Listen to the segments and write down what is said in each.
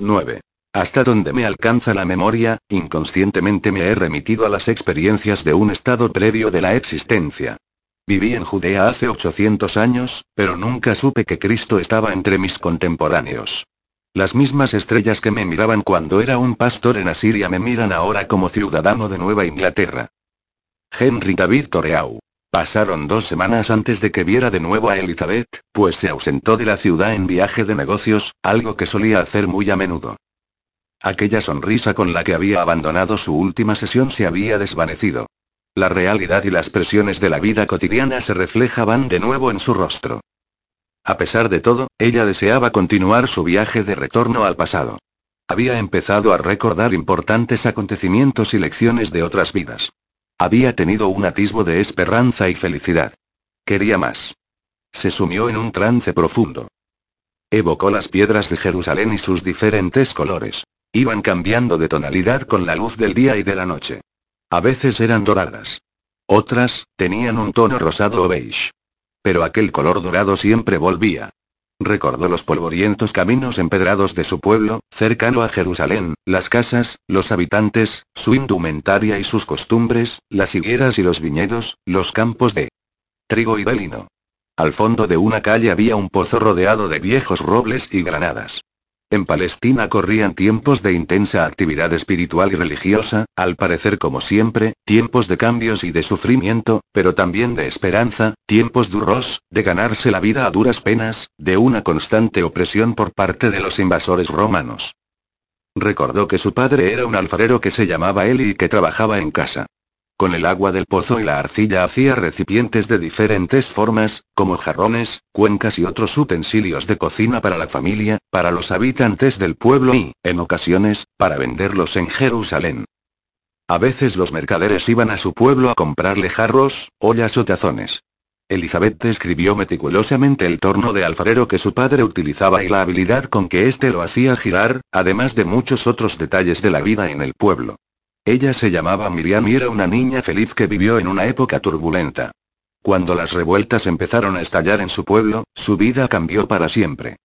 9. Hasta donde me alcanza la memoria, inconscientemente me he remitido a las experiencias de un estado previo de la existencia. Viví en Judea hace 800 años, pero nunca supe que Cristo estaba entre mis contemporáneos. Las mismas estrellas que me miraban cuando era un pastor en Asiria me miran ahora como ciudadano de Nueva Inglaterra. Henry David Toreau. Pasaron dos semanas antes de que viera de nuevo a Elizabeth, pues se ausentó de la ciudad en viaje de negocios, algo que solía hacer muy a menudo. Aquella sonrisa con la que había abandonado su última sesión se había desvanecido. La realidad y las presiones de la vida cotidiana se reflejaban de nuevo en su rostro. A pesar de todo, ella deseaba continuar su viaje de retorno al pasado. Había empezado a recordar importantes acontecimientos y lecciones de otras vidas. Había tenido un atisbo de esperanza y felicidad. Quería más. Se sumió en un trance profundo. Evocó las piedras de Jerusalén y sus diferentes colores. Iban cambiando de tonalidad con la luz del día y de la noche. A veces eran doradas. Otras, tenían un tono rosado o beige. Pero aquel color dorado siempre volvía. Recordó los polvorientos caminos empedrados de su pueblo, cercano a Jerusalén, las casas, los habitantes, su indumentaria y sus costumbres, las higueras y los viñedos, los campos de trigo y de lino. Al fondo de una calle había un pozo rodeado de viejos robles y granadas. En Palestina corrían tiempos de intensa actividad espiritual y religiosa, al parecer como siempre, tiempos de cambios y de sufrimiento, pero también de esperanza, tiempos duros, de ganarse la vida a duras penas, de una constante opresión por parte de los invasores romanos. Recordó que su padre era un alfarero que se llamaba Eli y que trabajaba en casa. Con el agua del pozo y la arcilla hacía recipientes de diferentes formas, como jarrones, cuencas y otros utensilios de cocina para la familia, para los habitantes del pueblo y, en ocasiones, para venderlos en Jerusalén. A veces los mercaderes iban a su pueblo a comprarle jarros, ollas o tazones. Elizabeth describió meticulosamente el torno de alfarero que su padre utilizaba y la habilidad con que éste lo hacía girar, además de muchos otros detalles de la vida en el pueblo. Ella se llamaba Miriam y era una niña feliz que vivió en una época turbulenta. Cuando las revueltas empezaron a estallar en su pueblo, su vida cambió para siempre.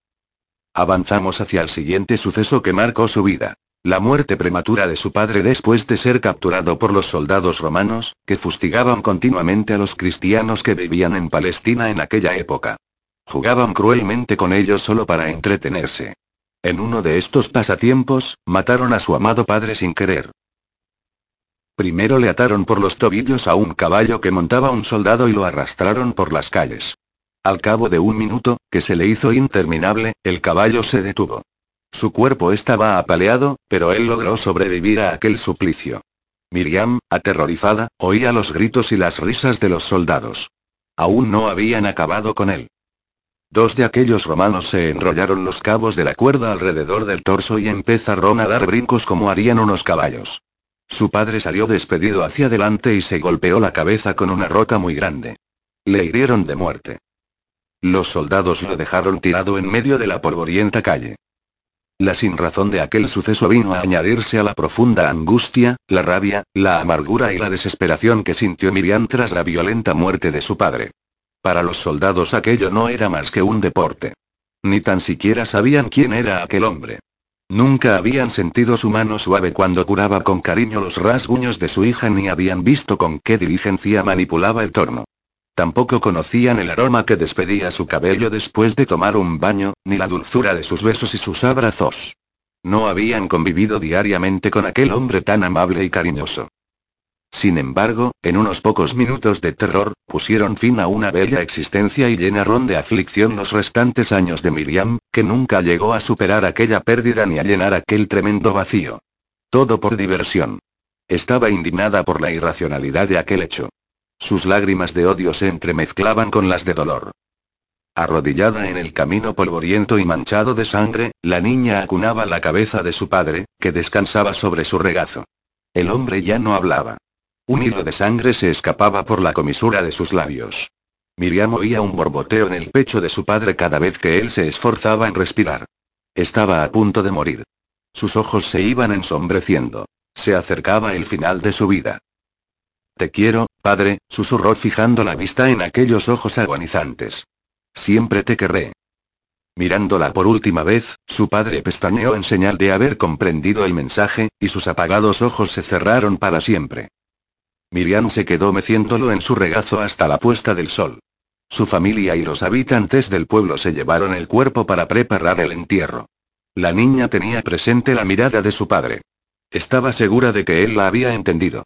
Avanzamos hacia el siguiente suceso que marcó su vida. La muerte prematura de su padre después de ser capturado por los soldados romanos, que fustigaban continuamente a los cristianos que vivían en Palestina en aquella época. Jugaban cruelmente con ellos solo para entretenerse. En uno de estos pasatiempos, mataron a su amado padre sin querer. Primero le ataron por los tobillos a un caballo que montaba un soldado y lo arrastraron por las calles. Al cabo de un minuto, que se le hizo interminable, el caballo se detuvo. Su cuerpo estaba apaleado, pero él logró sobrevivir a aquel suplicio. Miriam, aterrorizada, oía los gritos y las risas de los soldados. Aún no habían acabado con él. Dos de aquellos romanos se enrollaron los cabos de la cuerda alrededor del torso y empezaron a dar brincos como harían unos caballos. Su padre salió despedido hacia adelante y se golpeó la cabeza con una roca muy grande. Le hirieron de muerte. Los soldados lo dejaron tirado en medio de la polvorienta calle. La sinrazón de aquel suceso vino a añadirse a la profunda angustia, la rabia, la amargura y la desesperación que sintió Miriam tras la violenta muerte de su padre. Para los soldados aquello no era más que un deporte. Ni tan siquiera sabían quién era aquel hombre. Nunca habían sentido su mano suave cuando curaba con cariño los rasguños de su hija ni habían visto con qué diligencia manipulaba el torno. Tampoco conocían el aroma que despedía su cabello después de tomar un baño, ni la dulzura de sus besos y sus abrazos. No habían convivido diariamente con aquel hombre tan amable y cariñoso. Sin embargo, en unos pocos minutos de terror, pusieron fin a una bella existencia y llenaron de aflicción los restantes años de Miriam, que nunca llegó a superar aquella pérdida ni a llenar aquel tremendo vacío. Todo por diversión. Estaba indignada por la irracionalidad de aquel hecho. Sus lágrimas de odio se entremezclaban con las de dolor. Arrodillada en el camino polvoriento y manchado de sangre, la niña acunaba la cabeza de su padre, que descansaba sobre su regazo. El hombre ya no hablaba. Un hilo de sangre se escapaba por la comisura de sus labios. Miriam oía un borboteo en el pecho de su padre cada vez que él se esforzaba en respirar. Estaba a punto de morir. Sus ojos se iban ensombreciendo. Se acercaba el final de su vida. Te quiero, padre, susurró fijando la vista en aquellos ojos agonizantes. Siempre te querré. Mirándola por última vez, su padre pestañeó en señal de haber comprendido el mensaje, y sus apagados ojos se cerraron para siempre. Miriam se quedó meciéndolo en su regazo hasta la puesta del sol. Su familia y los habitantes del pueblo se llevaron el cuerpo para preparar el entierro. La niña tenía presente la mirada de su padre. Estaba segura de que él la había entendido.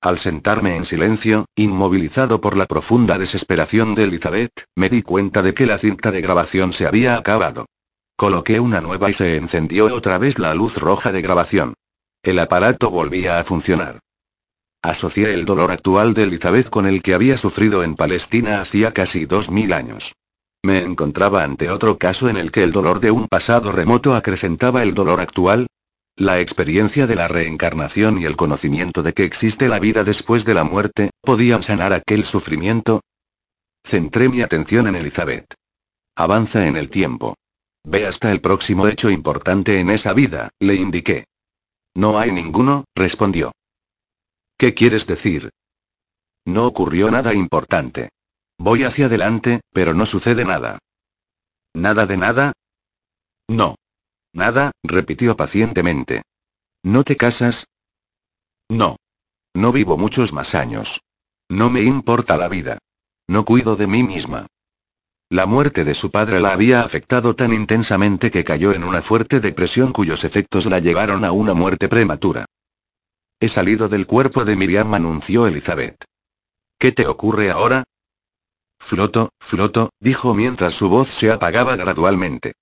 Al sentarme en silencio, inmovilizado por la profunda desesperación de Elizabeth, me di cuenta de que la cinta de grabación se había acabado. Coloqué una nueva y se encendió otra vez la luz roja de grabación. El aparato volvía a funcionar. Asocié el dolor actual de Elizabeth con el que había sufrido en Palestina hacía casi dos mil años. Me encontraba ante otro caso en el que el dolor de un pasado remoto acrecentaba el dolor actual, la experiencia de la reencarnación y el conocimiento de que existe la vida después de la muerte, ¿podían sanar aquel sufrimiento? Centré mi atención en Elizabeth. Avanza en el tiempo. Ve hasta el próximo hecho importante en esa vida, le indiqué. No hay ninguno, respondió. ¿Qué quieres decir? No ocurrió nada importante. Voy hacia adelante, pero no sucede nada. ¿Nada de nada? No. Nada, repitió pacientemente. ¿No te casas? No. No vivo muchos más años. No me importa la vida. No cuido de mí misma. La muerte de su padre la había afectado tan intensamente que cayó en una fuerte depresión cuyos efectos la llevaron a una muerte prematura. He salido del cuerpo de Miriam, anunció Elizabeth. ¿Qué te ocurre ahora? Floto, floto, dijo mientras su voz se apagaba gradualmente.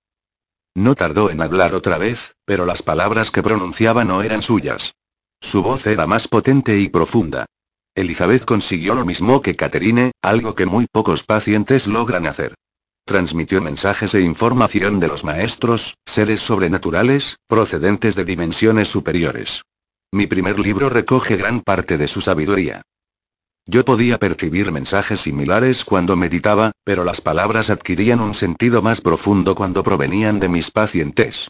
No tardó en hablar otra vez, pero las palabras que pronunciaba no eran suyas. Su voz era más potente y profunda. Elizabeth consiguió lo mismo que Catherine, algo que muy pocos pacientes logran hacer. Transmitió mensajes e información de los maestros, seres sobrenaturales, procedentes de dimensiones superiores. Mi primer libro recoge gran parte de su sabiduría. Yo podía percibir mensajes similares cuando meditaba, pero las palabras adquirían un sentido más profundo cuando provenían de mis pacientes.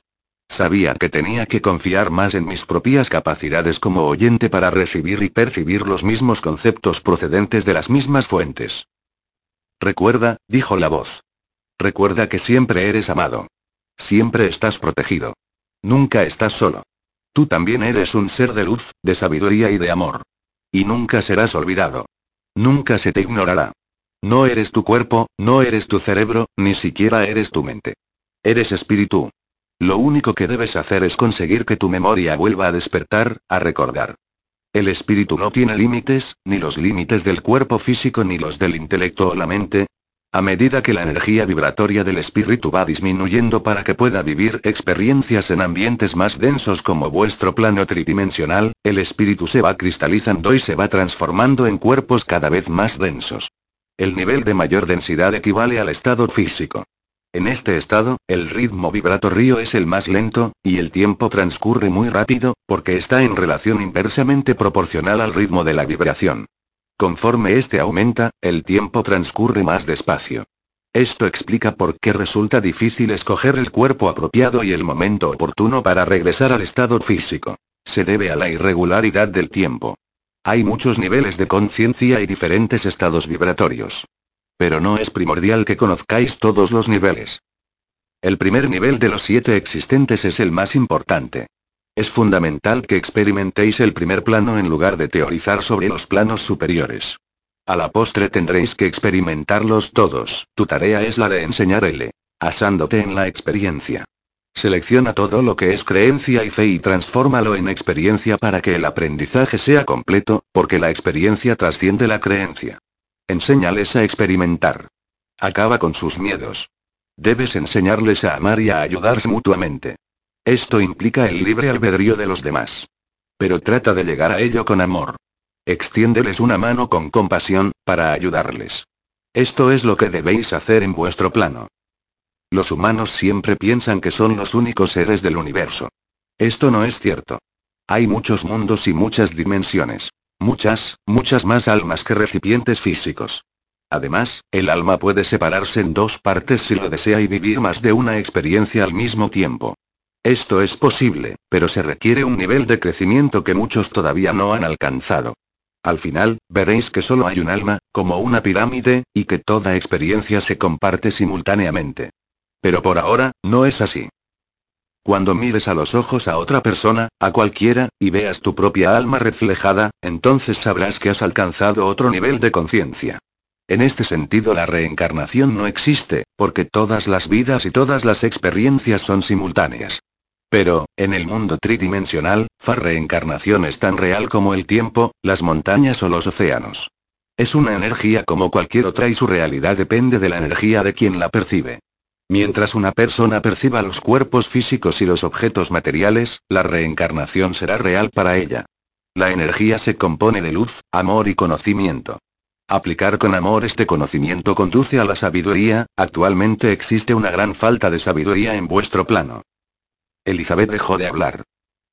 Sabía que tenía que confiar más en mis propias capacidades como oyente para recibir y percibir los mismos conceptos procedentes de las mismas fuentes. Recuerda, dijo la voz. Recuerda que siempre eres amado. Siempre estás protegido. Nunca estás solo. Tú también eres un ser de luz, de sabiduría y de amor. Y nunca serás olvidado. Nunca se te ignorará. No eres tu cuerpo, no eres tu cerebro, ni siquiera eres tu mente. Eres espíritu. Lo único que debes hacer es conseguir que tu memoria vuelva a despertar, a recordar. El espíritu no tiene límites, ni los límites del cuerpo físico ni los del intelecto o la mente, a medida que la energía vibratoria del espíritu va disminuyendo para que pueda vivir experiencias en ambientes más densos como vuestro plano tridimensional, el espíritu se va cristalizando y se va transformando en cuerpos cada vez más densos. El nivel de mayor densidad equivale al estado físico. En este estado, el ritmo vibratorio es el más lento, y el tiempo transcurre muy rápido, porque está en relación inversamente proporcional al ritmo de la vibración. Conforme este aumenta, el tiempo transcurre más despacio. Esto explica por qué resulta difícil escoger el cuerpo apropiado y el momento oportuno para regresar al estado físico. Se debe a la irregularidad del tiempo. Hay muchos niveles de conciencia y diferentes estados vibratorios. Pero no es primordial que conozcáis todos los niveles. El primer nivel de los siete existentes es el más importante. Es fundamental que experimentéis el primer plano en lugar de teorizar sobre los planos superiores. A la postre tendréis que experimentarlos todos, tu tarea es la de enseñar L. Asándote en la experiencia. Selecciona todo lo que es creencia y fe y transfórmalo en experiencia para que el aprendizaje sea completo, porque la experiencia trasciende la creencia. Enséñales a experimentar. Acaba con sus miedos. Debes enseñarles a amar y a ayudarse mutuamente. Esto implica el libre albedrío de los demás. Pero trata de llegar a ello con amor. Extiéndeles una mano con compasión, para ayudarles. Esto es lo que debéis hacer en vuestro plano. Los humanos siempre piensan que son los únicos seres del universo. Esto no es cierto. Hay muchos mundos y muchas dimensiones. Muchas, muchas más almas que recipientes físicos. Además, el alma puede separarse en dos partes si lo desea y vivir más de una experiencia al mismo tiempo. Esto es posible, pero se requiere un nivel de crecimiento que muchos todavía no han alcanzado. Al final, veréis que solo hay un alma, como una pirámide, y que toda experiencia se comparte simultáneamente. Pero por ahora, no es así. Cuando mires a los ojos a otra persona, a cualquiera, y veas tu propia alma reflejada, entonces sabrás que has alcanzado otro nivel de conciencia. En este sentido la reencarnación no existe, porque todas las vidas y todas las experiencias son simultáneas. Pero, en el mundo tridimensional, la reencarnación es tan real como el tiempo, las montañas o los océanos. Es una energía como cualquier otra y su realidad depende de la energía de quien la percibe. Mientras una persona perciba los cuerpos físicos y los objetos materiales, la reencarnación será real para ella. La energía se compone de luz, amor y conocimiento. Aplicar con amor este conocimiento conduce a la sabiduría, actualmente existe una gran falta de sabiduría en vuestro plano. Elizabeth dejó de hablar.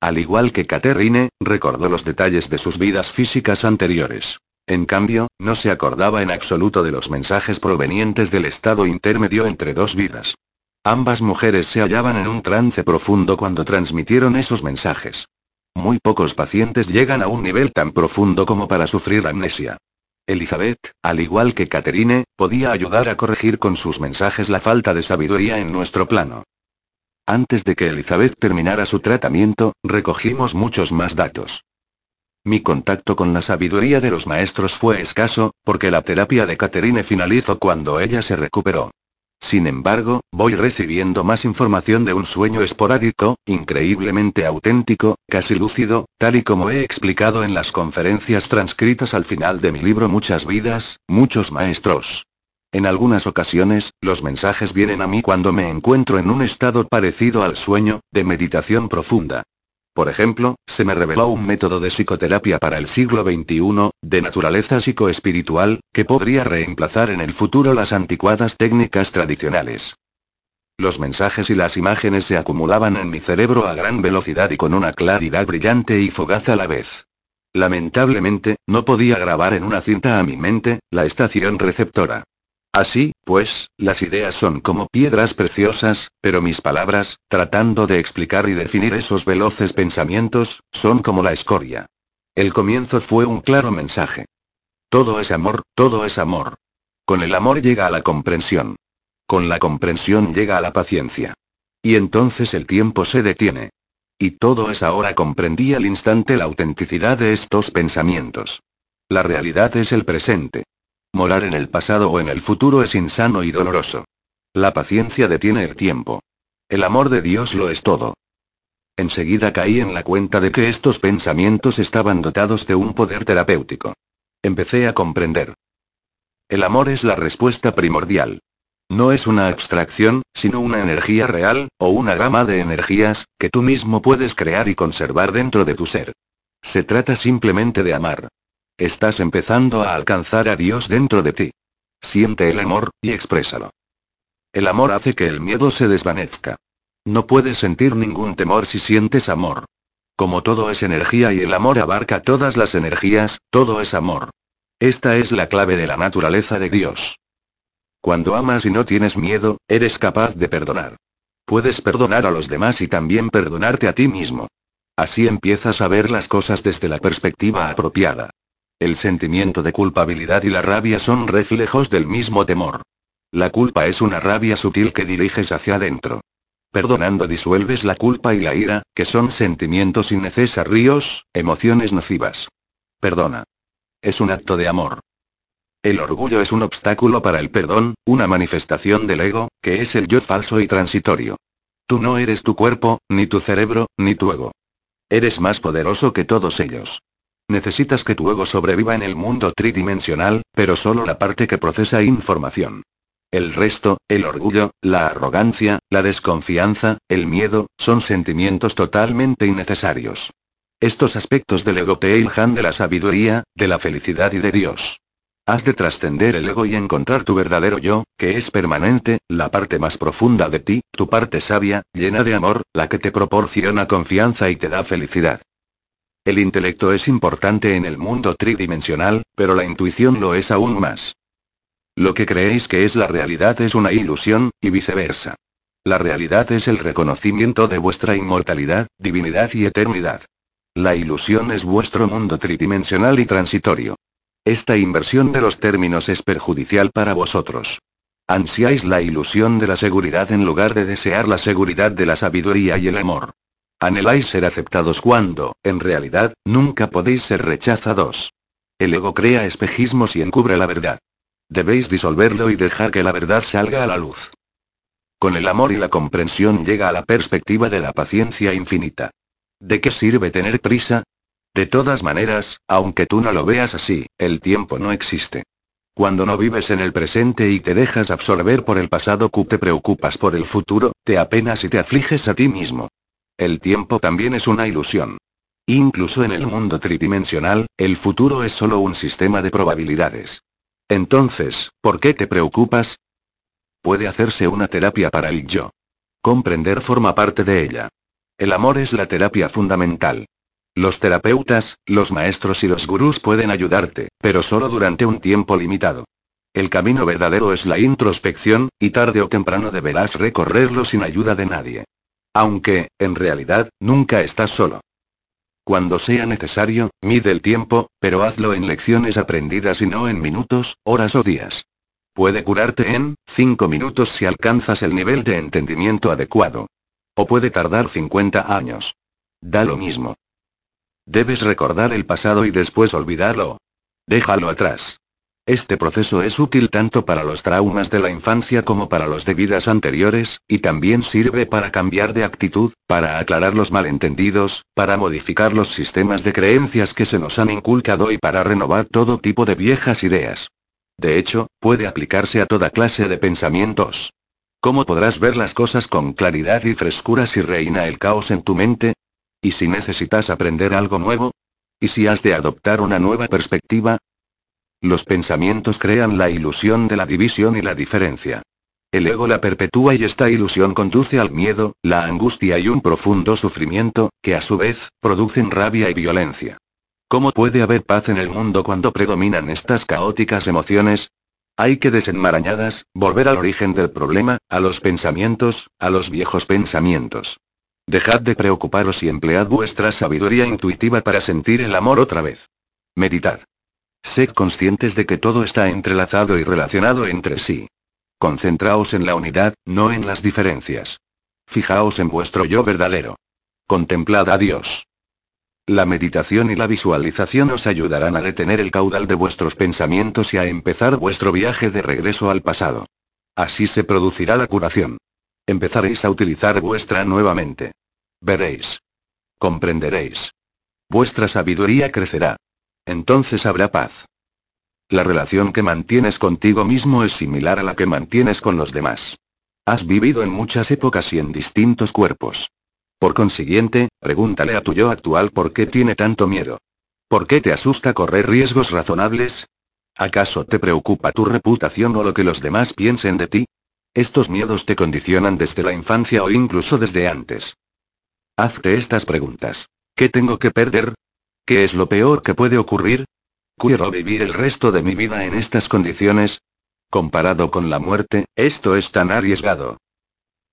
Al igual que Catherine, recordó los detalles de sus vidas físicas anteriores. En cambio, no se acordaba en absoluto de los mensajes provenientes del estado intermedio entre dos vidas. Ambas mujeres se hallaban en un trance profundo cuando transmitieron esos mensajes. Muy pocos pacientes llegan a un nivel tan profundo como para sufrir amnesia. Elizabeth, al igual que Catherine, podía ayudar a corregir con sus mensajes la falta de sabiduría en nuestro plano. Antes de que Elizabeth terminara su tratamiento, recogimos muchos más datos. Mi contacto con la sabiduría de los maestros fue escaso, porque la terapia de Catherine finalizó cuando ella se recuperó. Sin embargo, voy recibiendo más información de un sueño esporádico, increíblemente auténtico, casi lúcido, tal y como he explicado en las conferencias transcritas al final de mi libro Muchas vidas, muchos maestros. En algunas ocasiones, los mensajes vienen a mí cuando me encuentro en un estado parecido al sueño, de meditación profunda. Por ejemplo, se me reveló un método de psicoterapia para el siglo XXI, de naturaleza psicoespiritual, que podría reemplazar en el futuro las anticuadas técnicas tradicionales. Los mensajes y las imágenes se acumulaban en mi cerebro a gran velocidad y con una claridad brillante y fogaz a la vez. Lamentablemente, no podía grabar en una cinta a mi mente, la estación receptora. Así, pues, las ideas son como piedras preciosas, pero mis palabras, tratando de explicar y definir esos veloces pensamientos, son como la escoria. El comienzo fue un claro mensaje. Todo es amor, todo es amor. Con el amor llega a la comprensión. Con la comprensión llega a la paciencia. Y entonces el tiempo se detiene. Y todo es ahora comprendí al instante la autenticidad de estos pensamientos. La realidad es el presente. Morar en el pasado o en el futuro es insano y doloroso. La paciencia detiene el tiempo. El amor de Dios lo es todo. Enseguida caí en la cuenta de que estos pensamientos estaban dotados de un poder terapéutico. Empecé a comprender. El amor es la respuesta primordial. No es una abstracción, sino una energía real, o una gama de energías, que tú mismo puedes crear y conservar dentro de tu ser. Se trata simplemente de amar. Estás empezando a alcanzar a Dios dentro de ti. Siente el amor, y exprésalo. El amor hace que el miedo se desvanezca. No puedes sentir ningún temor si sientes amor. Como todo es energía y el amor abarca todas las energías, todo es amor. Esta es la clave de la naturaleza de Dios. Cuando amas y no tienes miedo, eres capaz de perdonar. Puedes perdonar a los demás y también perdonarte a ti mismo. Así empiezas a ver las cosas desde la perspectiva apropiada. El sentimiento de culpabilidad y la rabia son reflejos del mismo temor. La culpa es una rabia sutil que diriges hacia adentro. Perdonando disuelves la culpa y la ira, que son sentimientos innecesarios, emociones nocivas. Perdona. Es un acto de amor. El orgullo es un obstáculo para el perdón, una manifestación del ego, que es el yo falso y transitorio. Tú no eres tu cuerpo, ni tu cerebro, ni tu ego. Eres más poderoso que todos ellos. Necesitas que tu ego sobreviva en el mundo tridimensional, pero solo la parte que procesa información. El resto, el orgullo, la arrogancia, la desconfianza, el miedo, son sentimientos totalmente innecesarios. Estos aspectos del ego te de la sabiduría, de la felicidad y de Dios. Has de trascender el ego y encontrar tu verdadero yo, que es permanente, la parte más profunda de ti, tu parte sabia, llena de amor, la que te proporciona confianza y te da felicidad. El intelecto es importante en el mundo tridimensional, pero la intuición lo es aún más. Lo que creéis que es la realidad es una ilusión, y viceversa. La realidad es el reconocimiento de vuestra inmortalidad, divinidad y eternidad. La ilusión es vuestro mundo tridimensional y transitorio. Esta inversión de los términos es perjudicial para vosotros. Ansiáis la ilusión de la seguridad en lugar de desear la seguridad de la sabiduría y el amor. Anheláis ser aceptados cuando, en realidad, nunca podéis ser rechazados. El ego crea espejismos y encubre la verdad. Debéis disolverlo y dejar que la verdad salga a la luz. Con el amor y la comprensión llega a la perspectiva de la paciencia infinita. ¿De qué sirve tener prisa? De todas maneras, aunque tú no lo veas así, el tiempo no existe. Cuando no vives en el presente y te dejas absorber por el pasado, te preocupas por el futuro, te apenas y te afliges a ti mismo. El tiempo también es una ilusión. Incluso en el mundo tridimensional, el futuro es solo un sistema de probabilidades. Entonces, ¿por qué te preocupas? Puede hacerse una terapia para el yo. Comprender forma parte de ella. El amor es la terapia fundamental. Los terapeutas, los maestros y los gurús pueden ayudarte, pero solo durante un tiempo limitado. El camino verdadero es la introspección, y tarde o temprano deberás recorrerlo sin ayuda de nadie. Aunque, en realidad, nunca estás solo. Cuando sea necesario, mide el tiempo, pero hazlo en lecciones aprendidas y no en minutos, horas o días. Puede curarte en 5 minutos si alcanzas el nivel de entendimiento adecuado. O puede tardar 50 años. Da lo mismo. Debes recordar el pasado y después olvidarlo. Déjalo atrás. Este proceso es útil tanto para los traumas de la infancia como para los de vidas anteriores, y también sirve para cambiar de actitud, para aclarar los malentendidos, para modificar los sistemas de creencias que se nos han inculcado y para renovar todo tipo de viejas ideas. De hecho, puede aplicarse a toda clase de pensamientos. ¿Cómo podrás ver las cosas con claridad y frescura si reina el caos en tu mente? ¿Y si necesitas aprender algo nuevo? ¿Y si has de adoptar una nueva perspectiva? Los pensamientos crean la ilusión de la división y la diferencia. El ego la perpetúa y esta ilusión conduce al miedo, la angustia y un profundo sufrimiento, que a su vez, producen rabia y violencia. ¿Cómo puede haber paz en el mundo cuando predominan estas caóticas emociones? Hay que desenmarañadas, volver al origen del problema, a los pensamientos, a los viejos pensamientos. Dejad de preocuparos y emplead vuestra sabiduría intuitiva para sentir el amor otra vez. Meditad. Sed conscientes de que todo está entrelazado y relacionado entre sí. Concentraos en la unidad, no en las diferencias. Fijaos en vuestro yo verdadero. Contemplad a Dios. La meditación y la visualización os ayudarán a detener el caudal de vuestros pensamientos y a empezar vuestro viaje de regreso al pasado. Así se producirá la curación. Empezaréis a utilizar vuestra nueva mente. Veréis. Comprenderéis. Vuestra sabiduría crecerá. Entonces habrá paz. La relación que mantienes contigo mismo es similar a la que mantienes con los demás. Has vivido en muchas épocas y en distintos cuerpos. Por consiguiente, pregúntale a tu yo actual por qué tiene tanto miedo. ¿Por qué te asusta correr riesgos razonables? ¿Acaso te preocupa tu reputación o lo que los demás piensen de ti? Estos miedos te condicionan desde la infancia o incluso desde antes. Hazte estas preguntas. ¿Qué tengo que perder? ¿Qué es lo peor que puede ocurrir? ¿Quiero vivir el resto de mi vida en estas condiciones? Comparado con la muerte, esto es tan arriesgado.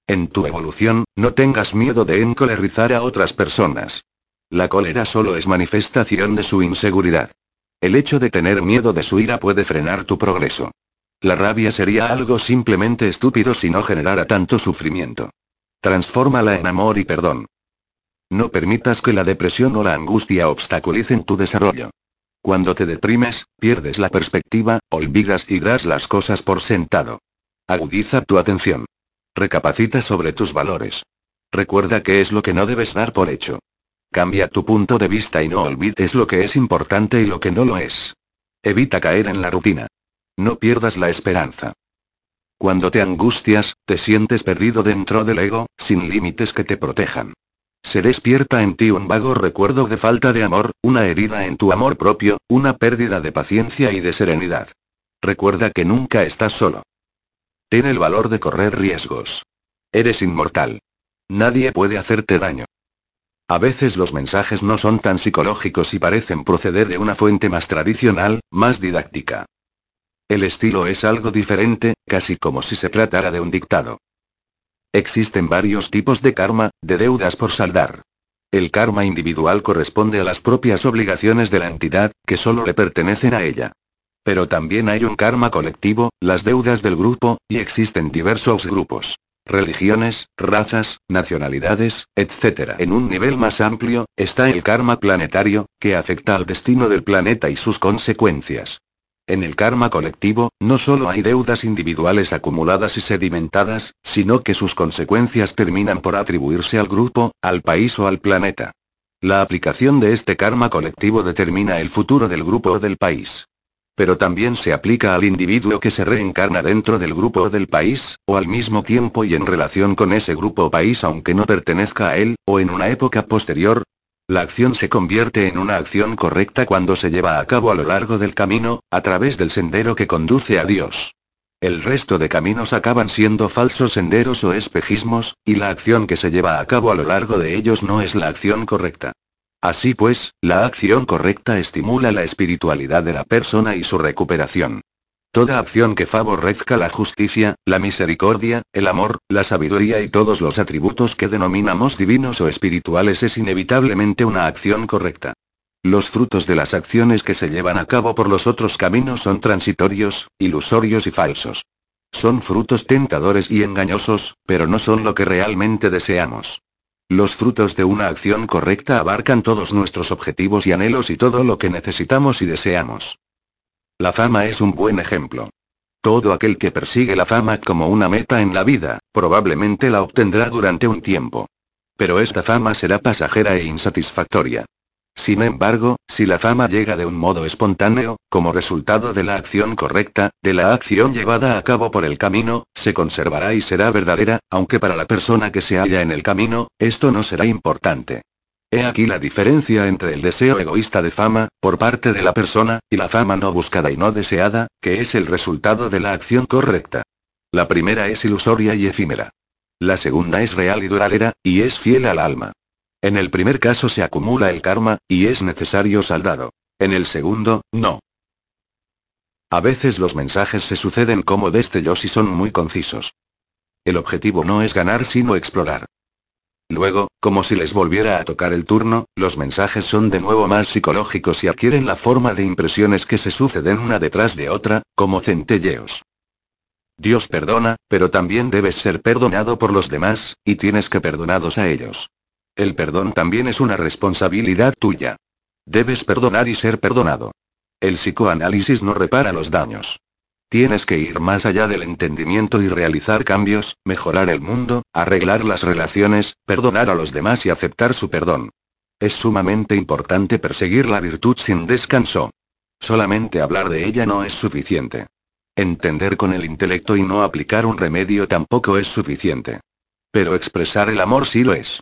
En tu evolución, no tengas miedo de encolerizar a otras personas. La cólera solo es manifestación de su inseguridad. El hecho de tener miedo de su ira puede frenar tu progreso. La rabia sería algo simplemente estúpido si no generara tanto sufrimiento. Transfórmala en amor y perdón. No permitas que la depresión o la angustia obstaculicen tu desarrollo. Cuando te deprimes, pierdes la perspectiva, olvidas y das las cosas por sentado. Agudiza tu atención. Recapacita sobre tus valores. Recuerda qué es lo que no debes dar por hecho. Cambia tu punto de vista y no olvides lo que es importante y lo que no lo es. Evita caer en la rutina. No pierdas la esperanza. Cuando te angustias, te sientes perdido dentro del ego, sin límites que te protejan. Se despierta en ti un vago recuerdo de falta de amor, una herida en tu amor propio, una pérdida de paciencia y de serenidad. Recuerda que nunca estás solo. Ten el valor de correr riesgos. Eres inmortal. Nadie puede hacerte daño. A veces los mensajes no son tan psicológicos y parecen proceder de una fuente más tradicional, más didáctica. El estilo es algo diferente, casi como si se tratara de un dictado. Existen varios tipos de karma, de deudas por saldar. El karma individual corresponde a las propias obligaciones de la entidad, que solo le pertenecen a ella. Pero también hay un karma colectivo, las deudas del grupo, y existen diversos grupos. Religiones, razas, nacionalidades, etc. En un nivel más amplio, está el karma planetario, que afecta al destino del planeta y sus consecuencias. En el karma colectivo, no solo hay deudas individuales acumuladas y sedimentadas, sino que sus consecuencias terminan por atribuirse al grupo, al país o al planeta. La aplicación de este karma colectivo determina el futuro del grupo o del país. Pero también se aplica al individuo que se reencarna dentro del grupo o del país, o al mismo tiempo y en relación con ese grupo o país aunque no pertenezca a él, o en una época posterior. La acción se convierte en una acción correcta cuando se lleva a cabo a lo largo del camino, a través del sendero que conduce a Dios. El resto de caminos acaban siendo falsos senderos o espejismos, y la acción que se lleva a cabo a lo largo de ellos no es la acción correcta. Así pues, la acción correcta estimula la espiritualidad de la persona y su recuperación. Toda acción que favorezca la justicia, la misericordia, el amor, la sabiduría y todos los atributos que denominamos divinos o espirituales es inevitablemente una acción correcta. Los frutos de las acciones que se llevan a cabo por los otros caminos son transitorios, ilusorios y falsos. Son frutos tentadores y engañosos, pero no son lo que realmente deseamos. Los frutos de una acción correcta abarcan todos nuestros objetivos y anhelos y todo lo que necesitamos y deseamos. La fama es un buen ejemplo. Todo aquel que persigue la fama como una meta en la vida, probablemente la obtendrá durante un tiempo. Pero esta fama será pasajera e insatisfactoria. Sin embargo, si la fama llega de un modo espontáneo, como resultado de la acción correcta, de la acción llevada a cabo por el camino, se conservará y será verdadera, aunque para la persona que se halla en el camino, esto no será importante. He aquí la diferencia entre el deseo egoísta de fama, por parte de la persona, y la fama no buscada y no deseada, que es el resultado de la acción correcta. La primera es ilusoria y efímera. La segunda es real y duradera, y es fiel al alma. En el primer caso se acumula el karma, y es necesario saldado. En el segundo, no. A veces los mensajes se suceden como destellos y son muy concisos. El objetivo no es ganar sino explorar. Luego, como si les volviera a tocar el turno, los mensajes son de nuevo más psicológicos y adquieren la forma de impresiones que se suceden una detrás de otra, como centelleos. Dios perdona, pero también debes ser perdonado por los demás, y tienes que perdonarlos a ellos. El perdón también es una responsabilidad tuya. Debes perdonar y ser perdonado. El psicoanálisis no repara los daños. Tienes que ir más allá del entendimiento y realizar cambios, mejorar el mundo, arreglar las relaciones, perdonar a los demás y aceptar su perdón. Es sumamente importante perseguir la virtud sin descanso. Solamente hablar de ella no es suficiente. Entender con el intelecto y no aplicar un remedio tampoco es suficiente. Pero expresar el amor sí lo es.